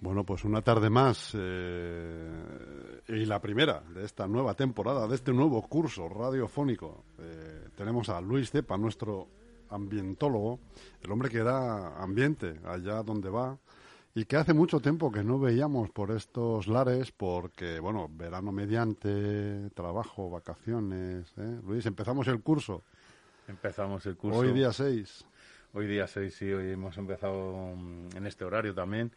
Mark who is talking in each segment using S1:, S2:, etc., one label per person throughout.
S1: Bueno, pues una tarde más eh, y la primera de esta nueva temporada, de este nuevo curso radiofónico. Eh, tenemos a Luis Cepa, nuestro ambientólogo, el hombre que da ambiente allá donde va y que hace mucho tiempo que no veíamos por estos lares porque, bueno, verano mediante, trabajo, vacaciones. ¿eh? Luis, empezamos el curso.
S2: Empezamos el curso.
S1: Hoy día 6.
S2: Hoy día 6, sí, hoy hemos empezado mm, en este horario también.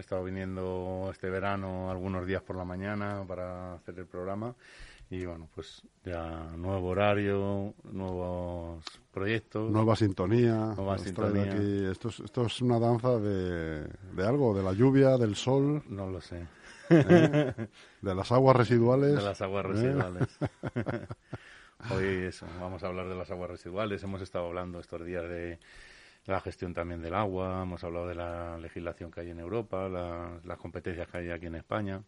S2: He estado viniendo este verano algunos días por la mañana para hacer el programa y bueno, pues ya nuevo horario, nuevos proyectos.
S1: Nueva sintonía.
S2: Nueva sintonía.
S1: Esto, es, esto es una danza de, de algo, de la lluvia, del sol.
S2: No lo sé.
S1: ¿eh? De las aguas residuales.
S2: De las aguas
S1: ¿eh?
S2: residuales. Hoy eso, vamos a hablar de las aguas residuales. Hemos estado hablando estos días de la gestión también del agua, hemos hablado de la legislación que hay en Europa, la- las competencias que hay aquí en España.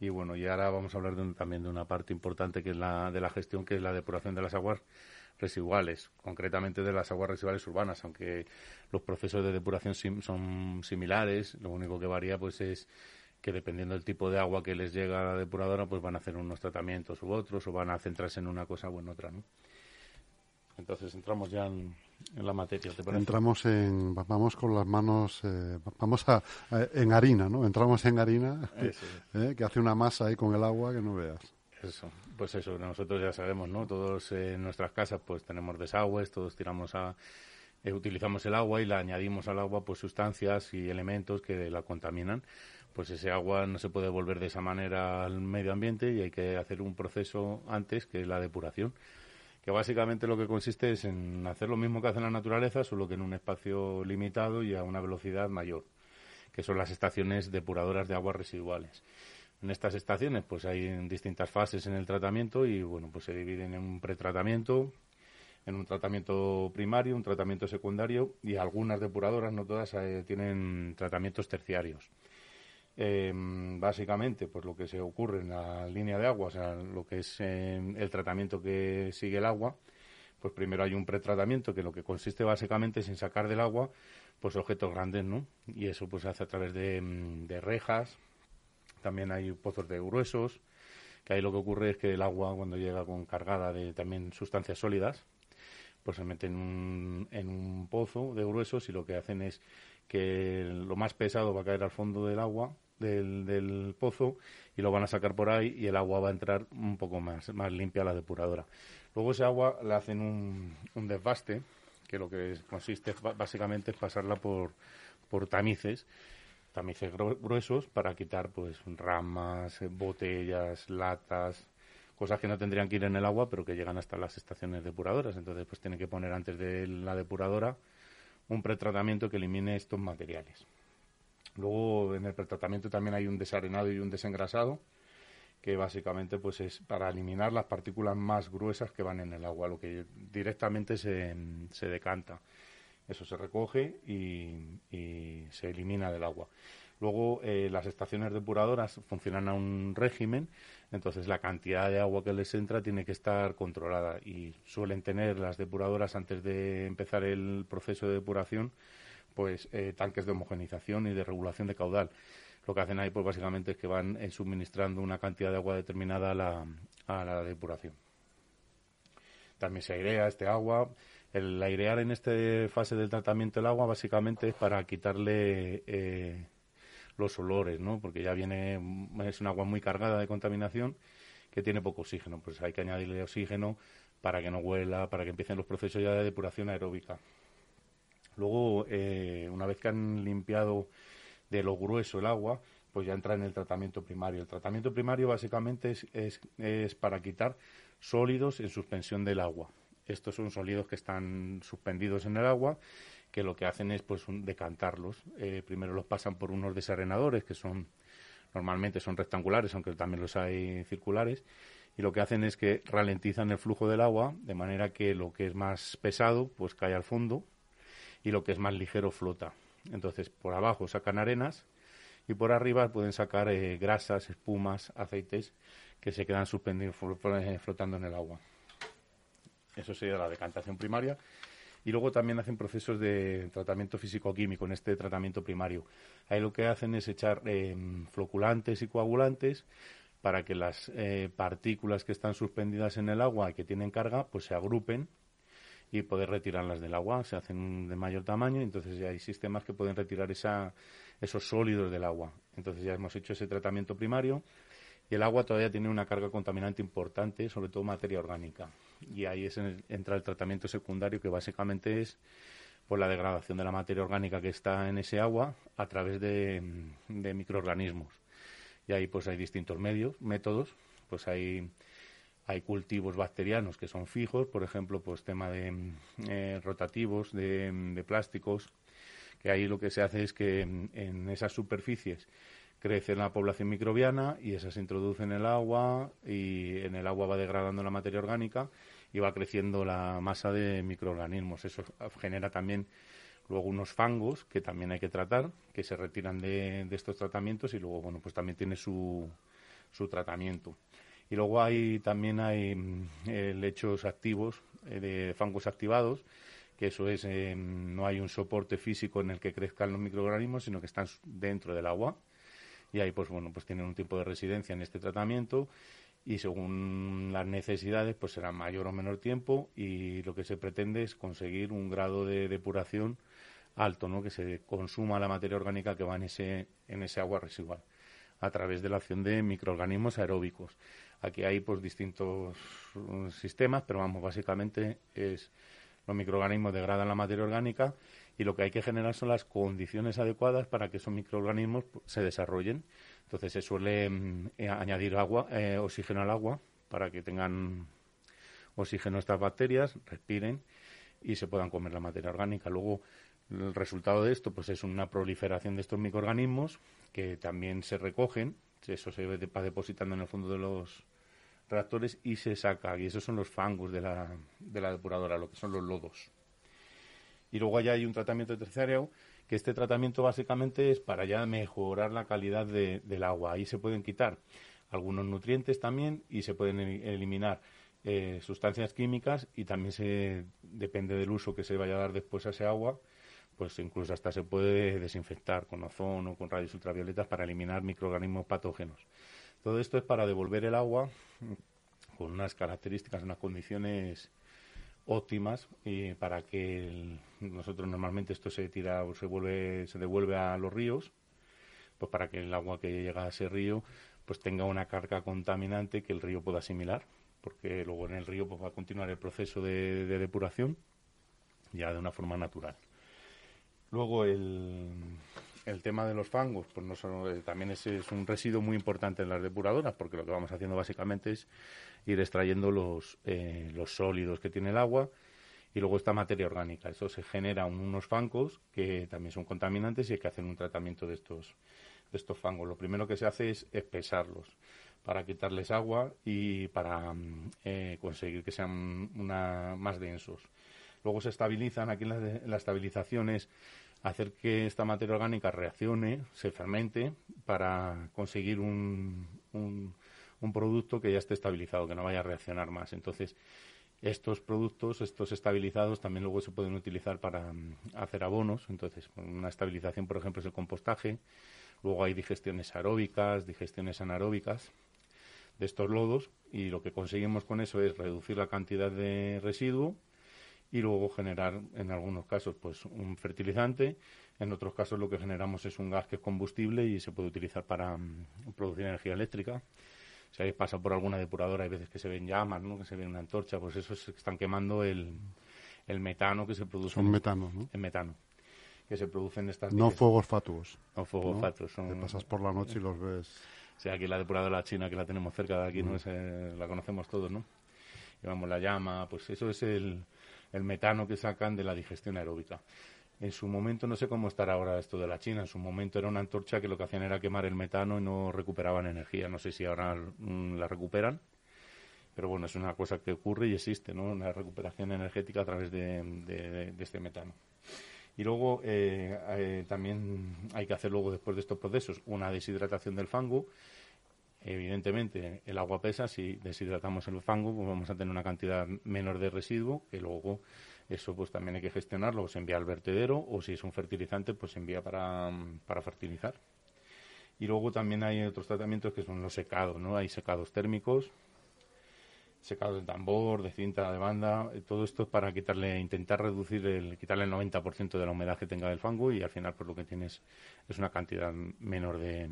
S2: Y bueno, y ahora vamos a hablar de un- también de una parte importante que es la de la gestión, que es la depuración de las aguas residuales, concretamente de las aguas residuales urbanas, aunque los procesos de depuración sim- son similares, lo único que varía pues es que dependiendo del tipo de agua que les llega a la depuradora, pues van a hacer unos tratamientos u otros, o van a centrarse en una cosa o en otra, ¿no? Entonces entramos ya en, en la materia, ¿te parece?
S1: Entramos en, va- vamos con las manos, eh, va- vamos a, a- en harina, ¿no? Entramos en harina,
S2: Eso,
S1: ¿eh? que hace una masa ahí con el agua que no veas.
S2: eso, pues eso, nosotros ya sabemos, ¿no? Todos eh, en nuestras casas pues tenemos desagües, todos tiramos a, eh, utilizamos el agua y le añadimos al agua pues sustancias y elementos que la contaminan. Pues ese agua no se puede volver de esa manera al medio ambiente y hay que hacer un proceso antes que es la depuración. Que básicamente lo que consiste es en hacer lo mismo que hace la naturaleza, solo que en un espacio limitado y a una velocidad mayor, que son las estaciones depuradoras de aguas residuales. En estas estaciones pues hay distintas fases en el tratamiento y bueno, pues se dividen en un pretratamiento, en un tratamiento primario, un tratamiento secundario y algunas depuradoras, no todas, eh, tienen tratamientos terciarios. Eh, básicamente, pues lo que se ocurre en la línea de agua, o sea, lo que es eh, el tratamiento que sigue el agua, pues primero hay un pretratamiento que lo que consiste básicamente es en sacar del agua pues objetos grandes, ¿no? Y eso pues se hace a través de, mm, de rejas, también hay pozos de gruesos, que ahí lo que ocurre es que el agua cuando llega con cargada de también sustancias sólidas, pues se mete en un, en un pozo de gruesos y lo que hacen es que lo más pesado va a caer al fondo del agua, del, del pozo, y lo van a sacar por ahí y el agua va a entrar un poco más, más limpia a la depuradora. Luego ese agua le hacen un, un desbaste, que lo que consiste básicamente es pasarla por, por tamices, tamices gru- gruesos para quitar pues ramas, eh, botellas, latas, cosas que no tendrían que ir en el agua, pero que llegan hasta las estaciones depuradoras. Entonces, pues tienen que poner antes de la depuradora un pretratamiento que elimine estos materiales. Luego, en el pretratamiento también hay un desarenado y un desengrasado, que básicamente pues es para eliminar las partículas más gruesas que van en el agua, lo que directamente se, se decanta. Eso se recoge y, se elimina del agua. Luego, eh, las estaciones depuradoras funcionan a un régimen, entonces la cantidad de agua que les entra tiene que estar controlada y suelen tener las depuradoras antes de empezar el proceso de depuración, pues eh, tanques de homogenización y de regulación de caudal. Lo que hacen ahí, pues básicamente es que van eh, suministrando una cantidad de agua determinada a la, depuración. También se airea este agua. El airear en esta fase del tratamiento del agua básicamente es para quitarle eh, los olores, ¿no? Porque ya viene, es un agua muy cargada de contaminación que tiene poco oxígeno. Pues hay que añadirle oxígeno para que no huela, para que empiecen los procesos ya de depuración aeróbica. Luego, eh, una vez que han limpiado de lo grueso el agua, pues ya entra en el tratamiento primario. El tratamiento primario básicamente es, para quitar sólidos en suspensión del agua. Estos son sólidos que están suspendidos en el agua, que lo que hacen es pues decantarlos. Eh, primero los pasan por unos desarenadores que son normalmente son rectangulares, aunque también los hay circulares, y lo que hacen es que ralentizan el flujo del agua de manera que lo que es más pesado pues cae al fondo y lo que es más ligero flota. Entonces por abajo sacan arenas y por arriba pueden sacar eh, grasas, espumas, aceites que se quedan suspendidos eh, flotando en el agua. Eso sería la decantación primaria. Y luego también hacen procesos de tratamiento físico-químico en este tratamiento primario. Ahí lo que hacen es echar eh, floculantes y coagulantes para que las eh, partículas que están suspendidas en el agua y que tienen carga, pues se agrupen y poder retirarlas del agua. Se hacen de mayor tamaño entonces ya hay sistemas que pueden retirar esa, esos sólidos del agua. Entonces ya hemos hecho ese tratamiento primario y el agua todavía tiene una carga contaminante importante, sobre todo materia orgánica. Y ahí es entra el tratamiento secundario que básicamente es por la degradación de la materia orgánica que está en ese agua a través de, de microorganismos y ahí pues hay distintos medios, métodos, pues hay hay cultivos bacterianos que son fijos, por ejemplo, pues tema de eh, rotativos, de, plásticos, que ahí lo que se hace es que en, esas superficies crece la población microbiana y esa se introduce en el agua y en el agua va degradando la materia orgánica y va creciendo la masa de microorganismos. Eso genera también luego unos fangos que también hay que tratar, que se retiran de, estos tratamientos y luego, bueno, pues también tiene su, su tratamiento. Y luego hay también hay mm, eh, lechos activos eh, de fangos activados, que eso es, eh, no hay un soporte físico en el que crezcan los microorganismos, sino que están dentro del agua. Y ahí, pues bueno, pues tienen un tiempo de residencia en este tratamiento y según las necesidades, pues será mayor o menor tiempo y lo que se pretende es conseguir un grado de depuración alto, ¿no? que se consuma la materia orgánica que va en ese, en ese agua residual a través de la acción de microorganismos aeróbicos. Aquí hay pues distintos uh, sistemas, pero vamos, básicamente es los microorganismos degradan la materia orgánica y lo que hay que generar son las condiciones adecuadas para que esos microorganismos pues, se desarrollen. Entonces se suele mm, eh, añadir agua, eh, oxígeno al agua para que tengan oxígeno estas bacterias, respiren y se puedan comer la materia orgánica. Luego el resultado de esto pues es una proliferación de estos microorganismos que también se recogen, eso se va depositando en el fondo de los reactores y se saca, y esos son los fangos de la, de la depuradora, lo que son los lodos. Y luego allá hay un tratamiento terciario, que este tratamiento básicamente es para ya mejorar la calidad del agua. Ahí se pueden quitar algunos nutrientes también y se pueden eliminar eh, sustancias químicas y también se depende del uso que se vaya a dar después a ese agua pues incluso hasta se puede desinfectar con ozono, con rayos ultravioletas para eliminar microorganismos patógenos. Todo esto es para devolver el agua con unas características, unas condiciones óptimas para que nosotros normalmente esto se tira o se vuelve se devuelve a los ríos pues para que el agua que llega a ese río pues tenga una carga contaminante que el río pueda asimilar porque luego en el río pues va a continuar el proceso de depuración ya de una forma natural. Luego el, el tema de los fangos, pues no eh, también es, un residuo muy importante en las depuradoras, porque lo que vamos haciendo básicamente es ir extrayendo los, eh, los sólidos que tiene el agua y luego esta materia orgánica. Eso se genera unos fangos que también son contaminantes y hay que hacer un tratamiento de estos, estos fangos. Lo primero que se hace es espesarlos para quitarles agua y para mm, eh, conseguir que sean una, más densos. Luego se estabilizan, aquí la, la estabilización es hacer que esta materia orgánica reaccione, se fermente, para conseguir un, un, producto que ya esté estabilizado, que no vaya a reaccionar más. Entonces, estos productos, estos estabilizados, también luego se pueden utilizar para mm, hacer abonos. Entonces, una estabilización, por ejemplo, es el compostaje. Luego hay digestiones aeróbicas, digestiones anaeróbicas de estos lodos y lo que conseguimos con eso es reducir la cantidad de residuo y luego generar en algunos casos pues un fertilizante, en otros casos lo que generamos es un gas que es combustible y se puede utilizar para mm, producir energía eléctrica. Si habéis pasado por alguna depuradora hay veces que se ven llamas, ¿no? que se ve una antorcha, pues eso es, están quemando el, el metano que se produce.
S1: Son metano, ¿no?
S2: El metano. que se producen estas...
S1: No fuegos fatuos.
S2: No fuegos fatuos.
S1: Te pasas por la noche y los ves.
S2: O sea, aquí la depuradora china que la tenemos cerca de aquí, ¿no? Mm. la conocemos todos, ¿no? Llevamos la llama, pues eso es el, el metano que sacan de la digestión aeróbica. En su momento, no sé cómo estará ahora esto de la China, en su momento era una antorcha que lo que hacían era quemar el metano y no recuperaban energía. No sé si ahora mm, la recuperan, pero bueno, es una cosa que ocurre y existe, ¿no? Una recuperación energética a través de este metano. Y luego eh, eh, también hay que hacer luego después de estos procesos una deshidratación del fango. Evidentemente el agua pesa, si deshidratamos el fango pues vamos a tener una cantidad menor de residuo que luego eso pues también hay que gestionarlo, o se envía al vertedero o si es un fertilizante pues se envía para, para fertilizar. Y luego también hay otros tratamientos que son los secados, ¿no? Hay secados térmicos, secado de tambor, de cinta de banda, eh, todo esto para quitarle, intentar reducir el, quitarle el 90% de la humedad que tenga del fango y al final pues lo que tienes es una cantidad menor de,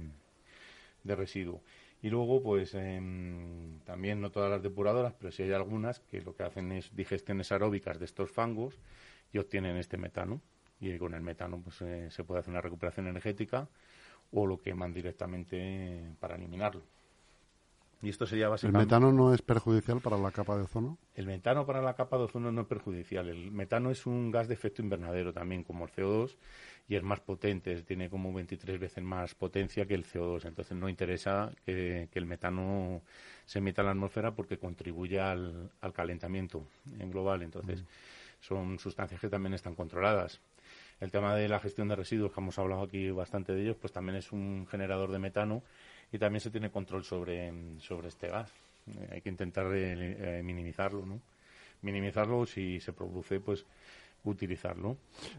S2: de residuo. Y luego, pues em, también no todas las depuradoras, pero sí hay algunas que lo que hacen es digestiones aeróbicas de estos fangos y obtienen este metano. Y con el metano pues eh, se puede hacer una recuperación energética o lo queman directamente para eliminarlo. Y esto sería básicamente...
S1: ¿El metano no es perjudicial para la capa de ozono?
S2: El metano para la capa de ozono no es perjudicial. El metano es un gas de efecto invernadero también, como el CO2, y es más potente, tiene como 23 veces más potencia que el CO2. Entonces no interesa que, el metano se emita a la atmósfera porque contribuye al, calentamiento en global. Entonces mm. son sustancias que también están controladas. El tema de la gestión de residuos, que hemos hablado aquí bastante de ellos, pues también es un generador de metano y también se tiene control sobre, sobre este gas. Eh, hay que intentar eh, eh, minimizarlo, ¿no? Minimizarlo si se produce, pues utilizarlo.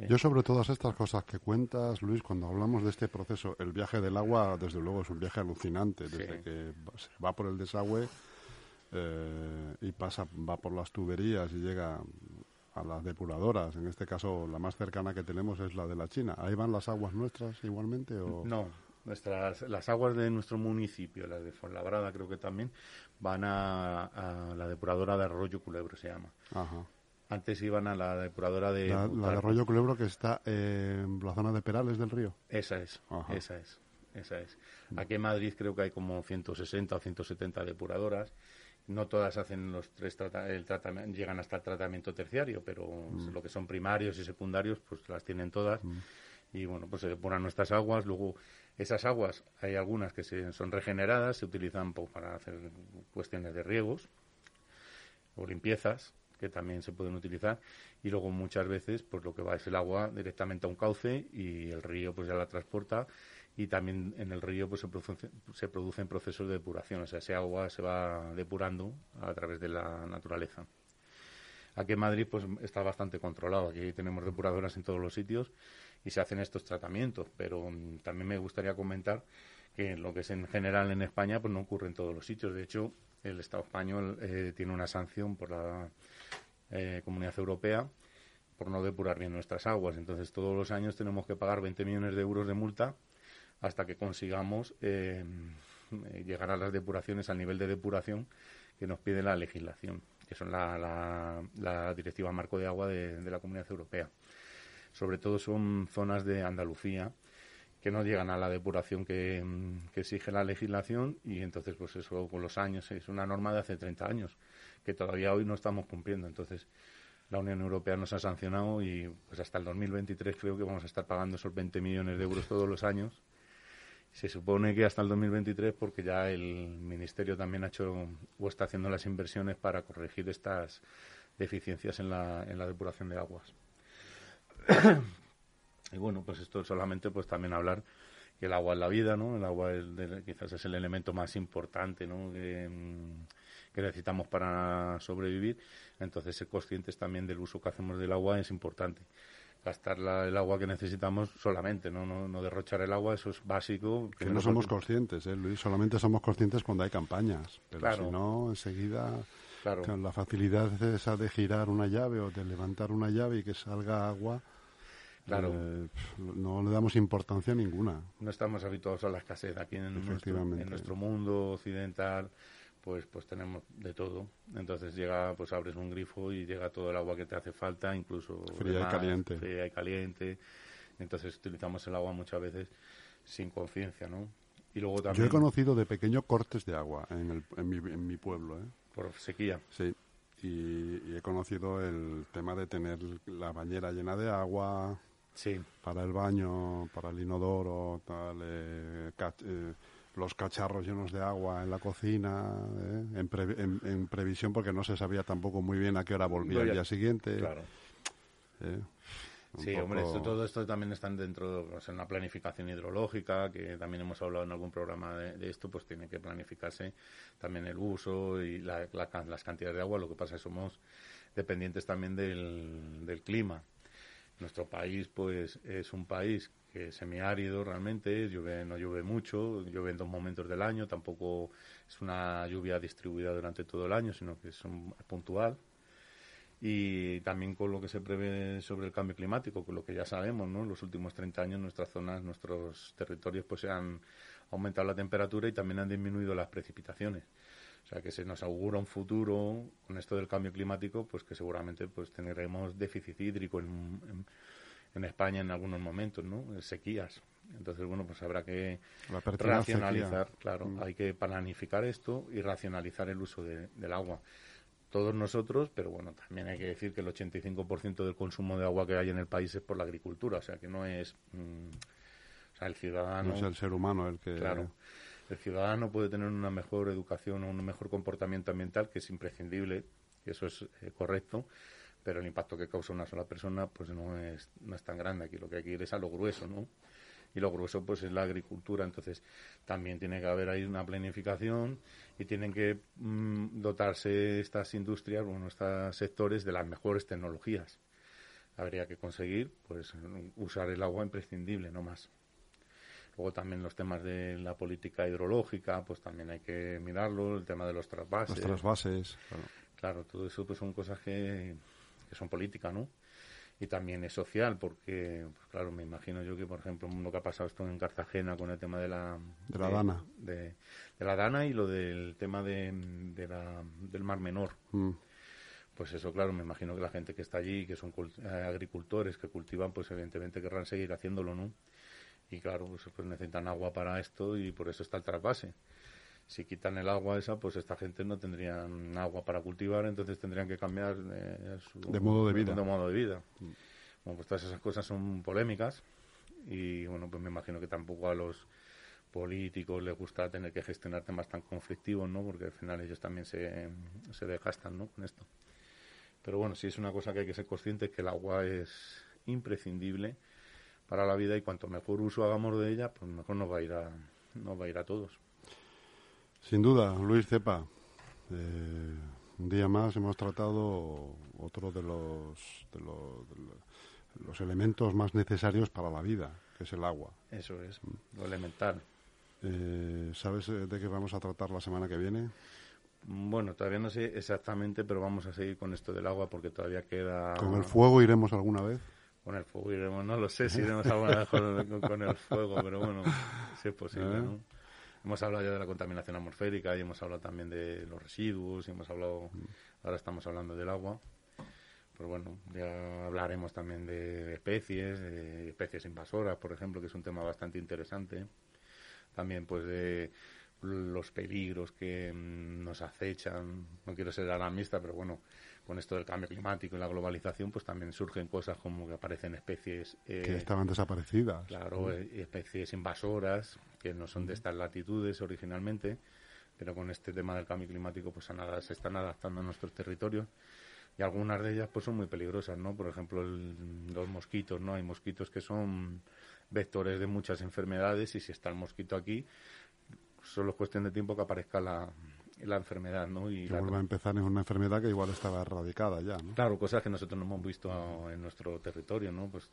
S1: Yo sobre todas estas cosas que cuentas, Luis, cuando hablamos de este proceso, el viaje del agua, desde luego, es un viaje alucinante, desde que se va por el desagüe y pasa, va por las tuberías y llega a las depuradoras. En este caso, la más cercana que tenemos es la de la China. ¿Ahí van las aguas nuestras igualmente? O?
S2: No, Nuestras, las aguas de nuestro municipio, las de Fuenlabrada creo que también, van a, la depuradora de Arroyo Culebro, se llama. Antes iban a la depuradora de...
S1: La, de Arroyo Culebro que está en la zona de Perales del río.
S2: Esa es, esa es, esa es. Aquí en Madrid creo que hay como 160 o 170 depuradoras. No todas hacen los tres el tratamiento, llegan hasta el tratamiento terciario, pero mm. lo que son primarios y secundarios, pues las tienen todas. Mm. Y bueno, pues se depuran nuestras aguas, luego esas aguas, hay algunas que se, son regeneradas, se utilizan pues, para hacer cuestiones de riegos o limpiezas, que también se pueden utilizar, y luego muchas veces pues lo que va es el agua directamente a un cauce y el río pues ya la transporta y también en el río pues se, produce, se producen procesos de depuración, o sea, ese agua se va depurando a través de la naturaleza. Aquí en Madrid pues está bastante controlado, aquí tenemos depuradoras en todos los sitios y se hacen estos tratamientos. Pero mm, también me gustaría comentar que lo que es en general en España pues no ocurre en todos los sitios. De hecho, el Estado español eh, tiene una sanción por la eh, Comunidad Europea por no depurar bien nuestras aguas. Entonces, todos los años tenemos que pagar 20 millones de euros de multa hasta que consigamos eh, llegar a las depuraciones, al nivel de depuración que nos pide la legislación, que son la, la, Directiva Marco de Agua de la Comunidad Europea. Sobre todo son zonas de Andalucía que no llegan a la depuración que, exige la legislación y entonces pues eso con los años es una norma de hace 30 años que todavía hoy no estamos cumpliendo. Entonces la Unión Europea nos ha sancionado y pues hasta el 2023 creo que vamos a estar pagando esos 20 millones de euros todos los años se supone que hasta el 2023 porque ya el ministerio también ha hecho o está haciendo las inversiones para corregir estas deficiencias en la, en la depuración de aguas y bueno, pues esto solamente pues también hablar que el agua es la vida, ¿no? El agua es quizás es el elemento más importante, ¿no? Mm, que, necesitamos para sobrevivir. Entonces, ser conscientes también del uso que hacemos del agua es importante. Gastar el agua que necesitamos solamente, ¿no? No, no derrochar el agua, eso es básico.
S1: Que no somos conscientes, ¿eh, Luis? Solamente somos conscientes cuando hay campañas. Pero si no, enseguida... Claro. la facilidad esa de girar una llave o de levantar una llave y que salga agua, Claro. Eh, no le damos importancia ninguna.
S2: No estamos habituados a la escasez. Aquí en, nuestro, en nuestro mundo occidental, pues, pues tenemos de todo. Entonces llega, pues abres un grifo y llega todo el agua que te hace falta, incluso
S1: fría y caliente.
S2: Fría y caliente. Entonces utilizamos el agua muchas veces sin conciencia, ¿no? Y luego
S1: Yo
S2: también
S1: he conocido de pequeño cortes de agua en, el, en, mi, en mi pueblo, ¿eh?
S2: por sequía.
S1: Sí. Y, y he conocido el tema de tener la bañera llena de agua
S2: Sí,
S1: para el baño, para el inodoro, tal, eh, eh, los cacharros llenos de agua en la cocina, ¿eh? en, pre- en- en previsión porque no se sabía tampoco muy bien a qué hora volvía el día siguiente.
S2: claro.
S1: ¿eh?
S2: Sí,
S1: poco-
S2: hombre, esto- todo esto también están dentro de o sea, una planificación hidrológica, que también hemos hablado en algún programa de, de esto, pues tiene que planificarse también el uso y la- las cantidades de agua. Lo que pasa es que somos dependientes también del, del clima. Nuestro país, pues, es un país que es semiárido realmente, llueve, no llueve mucho, llueve en dos momentos del año, tampoco es una lluvia distribuida durante todo el año, sino que es un- puntual y también con lo que se prevé sobre el cambio climático, con lo que ya sabemos, ¿no? En los últimos 30 años nuestras zonas, nuestros territorios, pues se han aumentado la temperatura y también han disminuido las precipitaciones. O sea que se nos augura un futuro con esto del cambio climático, pues que seguramente pues tendremos déficit hídrico en, en, en España en algunos momentos, ¿no? Sequías. Entonces, bueno, pues habrá que racionalizar,
S1: sequía.
S2: claro,
S1: Mm.
S2: hay que planificar esto y racionalizar el uso de- del agua. Todos nosotros, pero bueno, también hay que decir que el 85% del consumo de agua que hay en el país es por la agricultura, o sea que no es, mm, o sea, el ciudadano,
S1: No es el ser humano el que...
S2: claro, el ciudadano puede tener una mejor educación o un mejor comportamiento ambiental que es imprescindible, eso es eh, correcto, pero el impacto que causa una sola persona pues no es, no es tan grande. Aquí lo que hay que ir es a lo grueso, ¿no? Y lo grueso pues es la agricultura, entonces también tiene que haber ahí una planificación y tienen que mm, dotarse estas industrias, bueno, estos sectores de las mejores tecnologías. Habría que conseguir pues usar el agua imprescindible, no más. Luego también los temas de la política hidrológica, pues también hay que mirarlo, el tema de los trasvases.
S1: Los trasvases. claro.
S2: Claro, todo eso pues son cosas que, que son políticas, ¿no? Y también es social, porque, pues claro, me imagino yo que, por ejemplo, lo que ha pasado esto en Cartagena con el tema de la...
S1: De la Dana.
S2: De, de la Dana y lo del tema de, de la, del Mar Menor.
S1: Mm.
S2: Pues eso, claro, me imagino que la gente que está allí, que son eh, agricultores, que cultivan, pues evidentemente querrán seguir haciéndolo, ¿no? Y claro, pues, pues necesitan agua para esto y por eso está el trasvase. Si quitan el agua esa, pues esta gente no tendrían agua para cultivar, entonces tendrían que cambiar eh, su
S1: De modo de vida.
S2: de modo de vida. Bueno, pues todas esas cosas son polémicas y bueno, pues me imagino que tampoco a los políticos les gusta tener que gestionar temas tan conflictivos, ¿no? Porque al final ellos también se, se desgastan, ¿no? Con esto. Pero bueno, sí es una cosa que hay que ser consciente que el agua es imprescindible para la vida y cuanto mejor uso hagamos de ella, pues mejor nos va a ir a, nos va a ir a todos.
S1: Sin duda, Luis Cepa. eh, un día más hemos tratado otro de los, de los, de lo- los elementos más necesarios para la vida, que es el agua.
S2: Eso es lo elemental.
S1: Eh, ¿Sabes eh, de qué vamos a tratar la semana que viene?
S2: Bueno, todavía no sé exactamente, pero vamos a seguir con esto del agua porque todavía queda...
S1: ¿Con el fuego iremos alguna vez?
S2: Con el fuego iremos, no lo sé si iremos alguna vez con, el fuego, pero bueno, si es posible,
S1: ¿Eh?
S2: ¿no? Hemos hablado ya de la contaminación atmosférica y hemos hablado también de los residuos y hemos hablado, ahora estamos hablando del agua. Pero bueno, ya hablaremos también de especies, de especies invasoras, por ejemplo, que es un tema bastante interesante. También pues de los peligros que mm, nos acechan. No quiero ser alarmista, pero bueno, con esto del cambio climático y la globalización, pues también surgen cosas como que aparecen especies eh,
S1: que estaban desaparecidas.
S2: Claro, eh, especies invasoras que no son de estas latitudes originalmente, pero con este tema del cambio climático pues a nada se están adaptando a nuestros territorios y algunas de ellas pues son muy peligrosas, ¿no? Por ejemplo, el- los mosquitos, ¿no? Hay mosquitos que son vectores de muchas enfermedades y si está el mosquito aquí solo es cuestión de tiempo que aparezca la, la enfermedad, ¿no? Y
S1: Que
S2: la-
S1: vuelva a empezar en una enfermedad que igual estaba erradicada ya, ¿no?
S2: Claro, cosas que nosotros no hemos visto en nuestro territorio, ¿no? Pues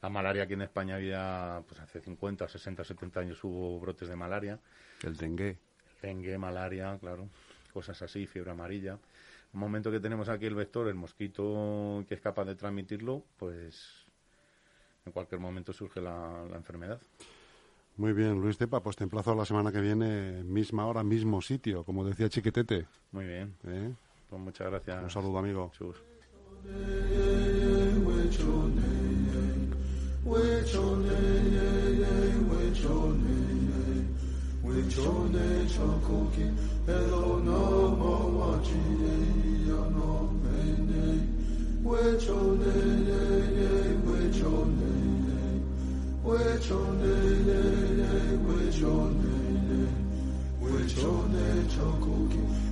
S2: la malaria aquí en España había, pues hace 50, 60, 70 años hubo brotes de malaria,
S1: El dengue.
S2: dengue, malaria, claro, cosas así, fiebre amarilla. El momento que tenemos aquí el vector, el mosquito que es capaz de transmitirlo, pues en cualquier momento surge la, la enfermedad.
S1: Muy bien, Luis Cepa, pues te emplazo a la semana que viene, misma hora, mismo sitio, como decía Chiquetete.
S2: Muy bien,
S1: ¿eh?
S2: pues muchas gracias.
S1: Un saludo, amigo.
S2: Chus.
S3: 내 내 외쳐 내 천국이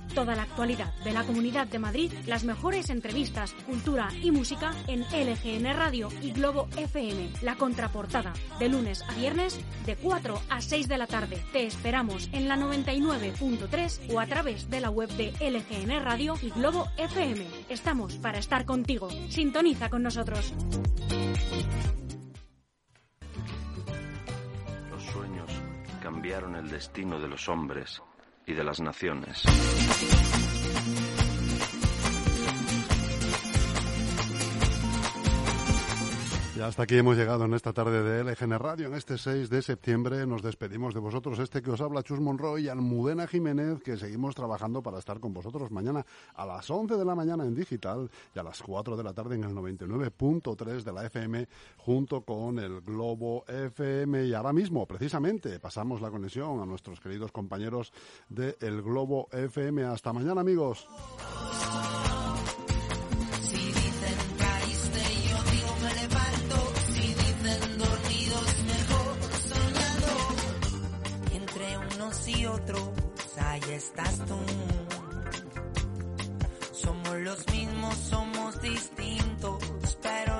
S3: Toda la actualidad de la Comunidad de Madrid, las mejores entrevistas, cultura y música en LGN Radio y Globo FM. La contraportada, de lunes a viernes, de 4 a 6 de la tarde. Te esperamos en la 99.3 o a través de la web de LGN Radio y Globo FM. Estamos para estar contigo. Sintoniza con nosotros.
S4: Los sueños cambiaron el destino de los hombres de las naciones.
S1: Ya hasta aquí hemos llegado en esta tarde de LGN Radio, en este 6 de septiembre. Nos despedimos de vosotros, este que os habla Chus Monroy y Almudena Jiménez, que seguimos trabajando para estar con vosotros mañana a las 11 de la mañana en digital y a las 4 de la tarde en el 99.3 de la FM, junto con el Globo FM. Y ahora mismo, precisamente, pasamos la conexión a nuestros queridos compañeros de El Globo FM. Hasta mañana, amigos.
S5: ahí estás tú. Somos los mismos, somos distintos, pero